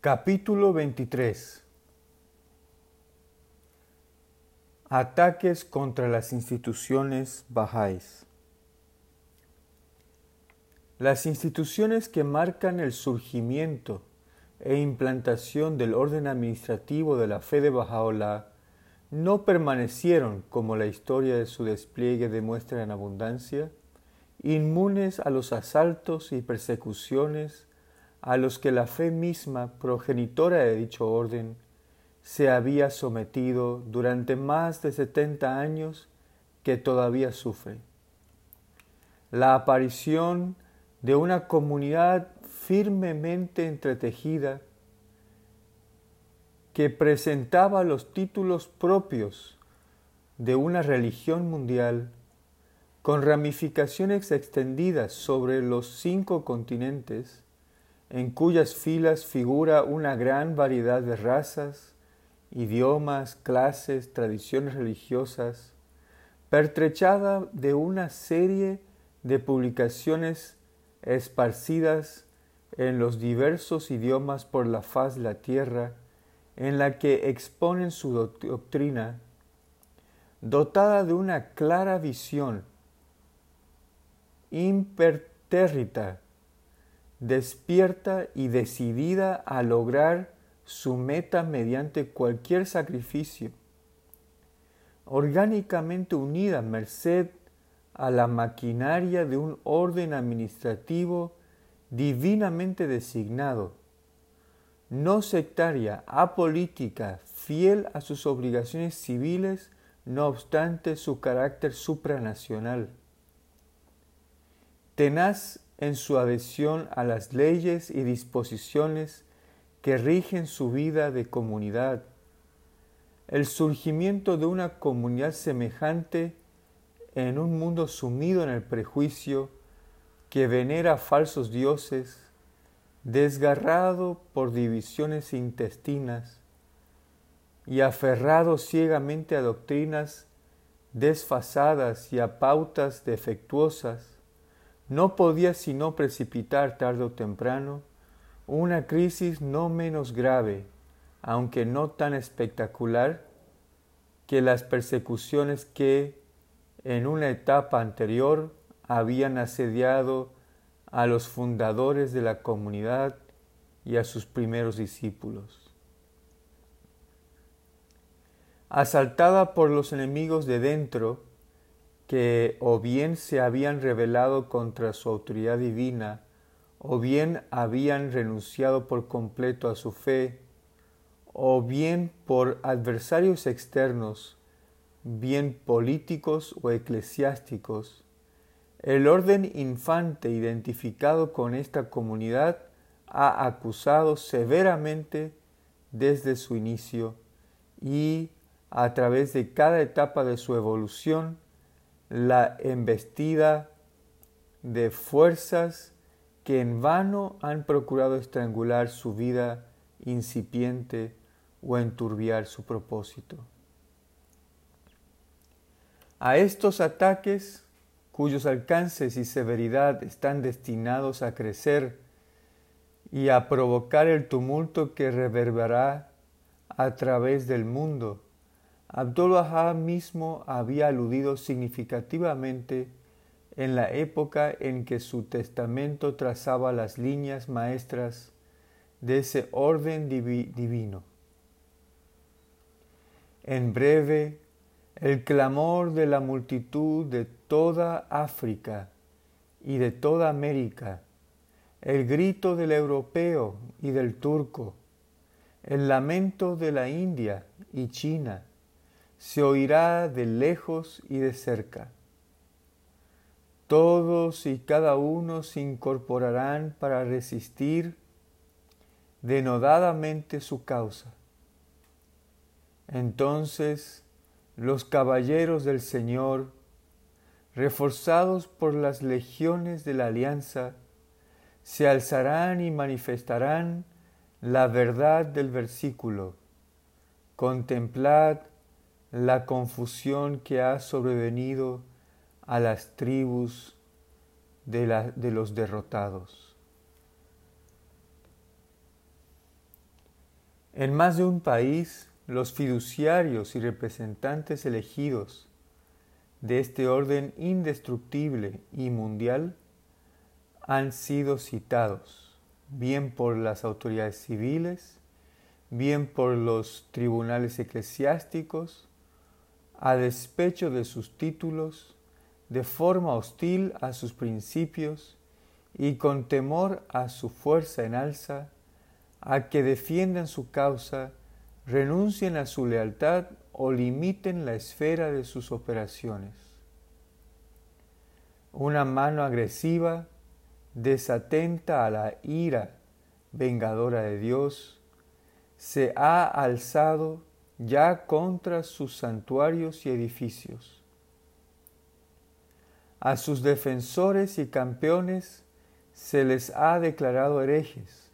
Capítulo 23 Ataques contra las instituciones bajáis. Las instituciones que marcan el surgimiento e implantación del orden administrativo de la fe de Bajaola no permanecieron, como la historia de su despliegue demuestra en abundancia, inmunes a los asaltos y persecuciones a los que la fe misma, progenitora de dicho orden, se había sometido durante más de setenta años que todavía sufre. La aparición de una comunidad firmemente entretejida que presentaba los títulos propios de una religión mundial con ramificaciones extendidas sobre los cinco continentes, en cuyas filas figura una gran variedad de razas, idiomas, clases, tradiciones religiosas, pertrechada de una serie de publicaciones esparcidas en los diversos idiomas por la faz de la tierra, en la que exponen su doctrina, dotada de una clara visión impertérrita, despierta y decidida a lograr su meta mediante cualquier sacrificio, orgánicamente unida merced a la maquinaria de un orden administrativo divinamente designado, no sectaria, apolítica, fiel a sus obligaciones civiles, no obstante su carácter supranacional. Tenaz en su adhesión a las leyes y disposiciones que rigen su vida de comunidad. El surgimiento de una comunidad semejante en un mundo sumido en el prejuicio que venera falsos dioses, desgarrado por divisiones intestinas y aferrado ciegamente a doctrinas desfasadas y a pautas defectuosas, no podía sino precipitar tarde o temprano una crisis no menos grave, aunque no tan espectacular, que las persecuciones que en una etapa anterior habían asediado a los fundadores de la comunidad y a sus primeros discípulos. Asaltada por los enemigos de dentro, que o bien se habían rebelado contra su autoridad divina, o bien habían renunciado por completo a su fe, o bien por adversarios externos, bien políticos o eclesiásticos, el orden infante identificado con esta comunidad ha acusado severamente desde su inicio y a través de cada etapa de su evolución la embestida de fuerzas que en vano han procurado estrangular su vida incipiente o enturbiar su propósito. A estos ataques, cuyos alcances y severidad están destinados a crecer y a provocar el tumulto que reverberará a través del mundo, Abdul-Wahab mismo había aludido significativamente en la época en que su testamento trazaba las líneas maestras de ese orden divino. En breve, el clamor de la multitud de toda África y de toda América, el grito del europeo y del turco, el lamento de la India y China, se oirá de lejos y de cerca. Todos y cada uno se incorporarán para resistir denodadamente su causa. Entonces los caballeros del Señor, reforzados por las legiones de la alianza, se alzarán y manifestarán la verdad del versículo. Contemplad la confusión que ha sobrevenido a las tribus de, los derrotados. En más de un país, los fiduciarios y representantes elegidos de este orden indestructible y mundial han sido citados, bien por las autoridades civiles, bien por los tribunales eclesiásticos, a despecho de sus títulos, de forma hostil a sus principios y con temor a su fuerza en alza, a que defiendan su causa, renuncien a su lealtad o limiten la esfera de sus operaciones. Una mano agresiva, desatenta a la ira vengadora de Dios, se ha alzado ya contra sus santuarios y edificios. A sus defensores y campeones se les ha declarado herejes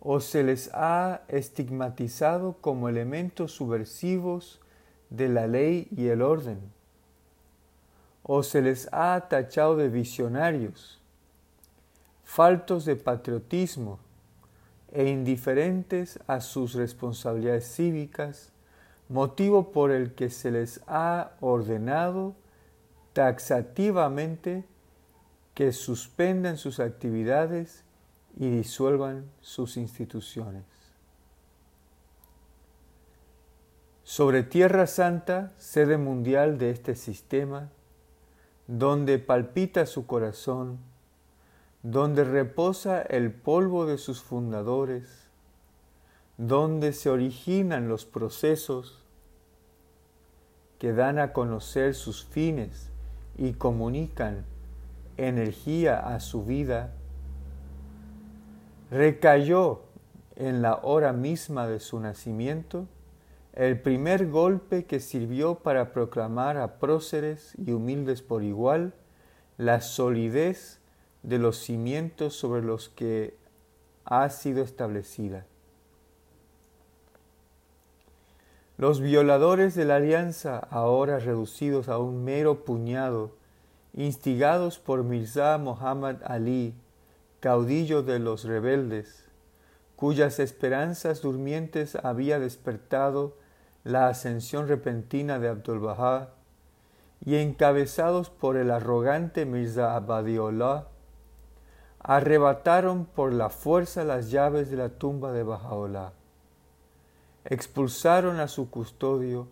o se les ha estigmatizado como elementos subversivos de la ley y el orden, o se les ha tachado de visionarios, faltos de patriotismo e indiferentes a sus responsabilidades cívicas, motivo por el que se les ha ordenado taxativamente que suspendan sus actividades y disuelvan sus instituciones. Sobre Tierra Santa, sede mundial de este sistema, donde palpita su corazón, donde reposa el polvo de sus fundadores, donde se originan los procesos que dan a conocer sus fines y comunican energía a su vida, recayó en la hora misma de su nacimiento el primer golpe que sirvió para proclamar a próceres y humildes por igual la solidez de los cimientos sobre los que ha sido establecida. Los violadores de la alianza, ahora reducidos a un mero puñado, instigados por Mirza Muhammad Ali, caudillo de los rebeldes, cuyas esperanzas durmientes había despertado la ascensión repentina de Abdul Bahá, y encabezados por el arrogante Mirza Abadiollah, arrebataron por la fuerza las llaves de la tumba de Bahá'u'lláh. Expulsaron a su custodio,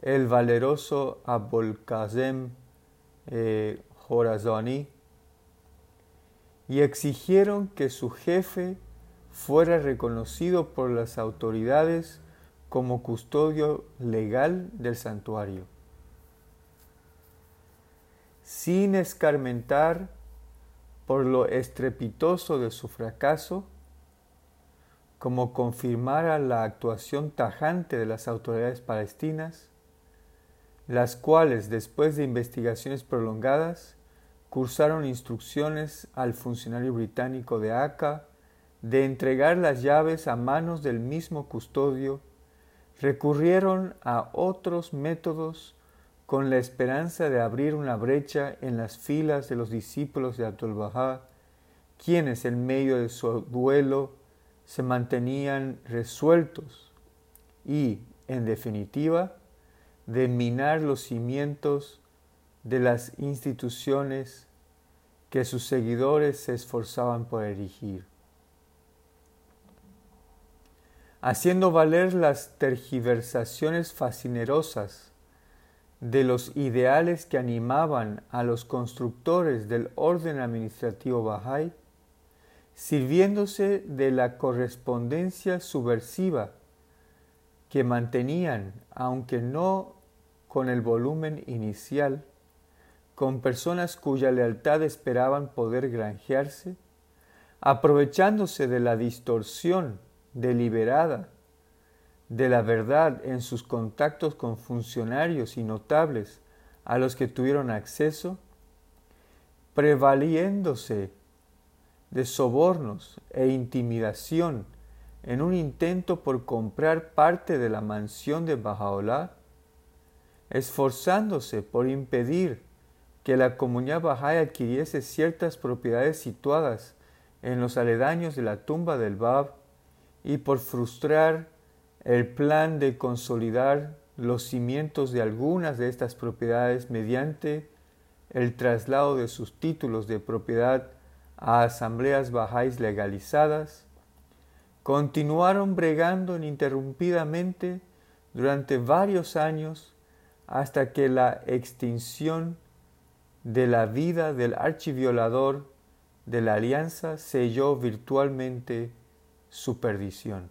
el valeroso Abul Qasem eh, y exigieron que su jefe fuera reconocido por las autoridades como custodio legal del santuario. Sin escarmentar por lo estrepitoso de su fracaso, como confirmara la actuación tajante de las autoridades palestinas, las cuales, después de investigaciones prolongadas, cursaron instrucciones al funcionario británico de ACA de entregar las llaves a manos del mismo custodio, recurrieron a otros métodos con la esperanza de abrir una brecha en las filas de los discípulos de Abdul Bahá, quienes en medio de su duelo se mantenían resueltos y, en definitiva, de minar los cimientos de las instituciones que sus seguidores se esforzaban por erigir. Haciendo valer las tergiversaciones fascinerosas de los ideales que animaban a los constructores del orden administrativo Bahá'í, sirviéndose de la correspondencia subversiva que mantenían, aunque no con el volumen inicial, con personas cuya lealtad esperaban poder granjearse, aprovechándose de la distorsión deliberada de la verdad en sus contactos con funcionarios y notables a los que tuvieron acceso, prevaliéndose de sobornos e intimidación en un intento por comprar parte de la mansión de Bajaola, esforzándose por impedir que la comunidad Bahá'í adquiriese ciertas propiedades situadas en los aledaños de la tumba del Bab y por frustrar el plan de consolidar los cimientos de algunas de estas propiedades mediante el traslado de sus títulos de propiedad a asambleas bajáis legalizadas, continuaron bregando ininterrumpidamente durante varios años hasta que la extinción de la vida del archiviolador de la alianza selló virtualmente su perdición.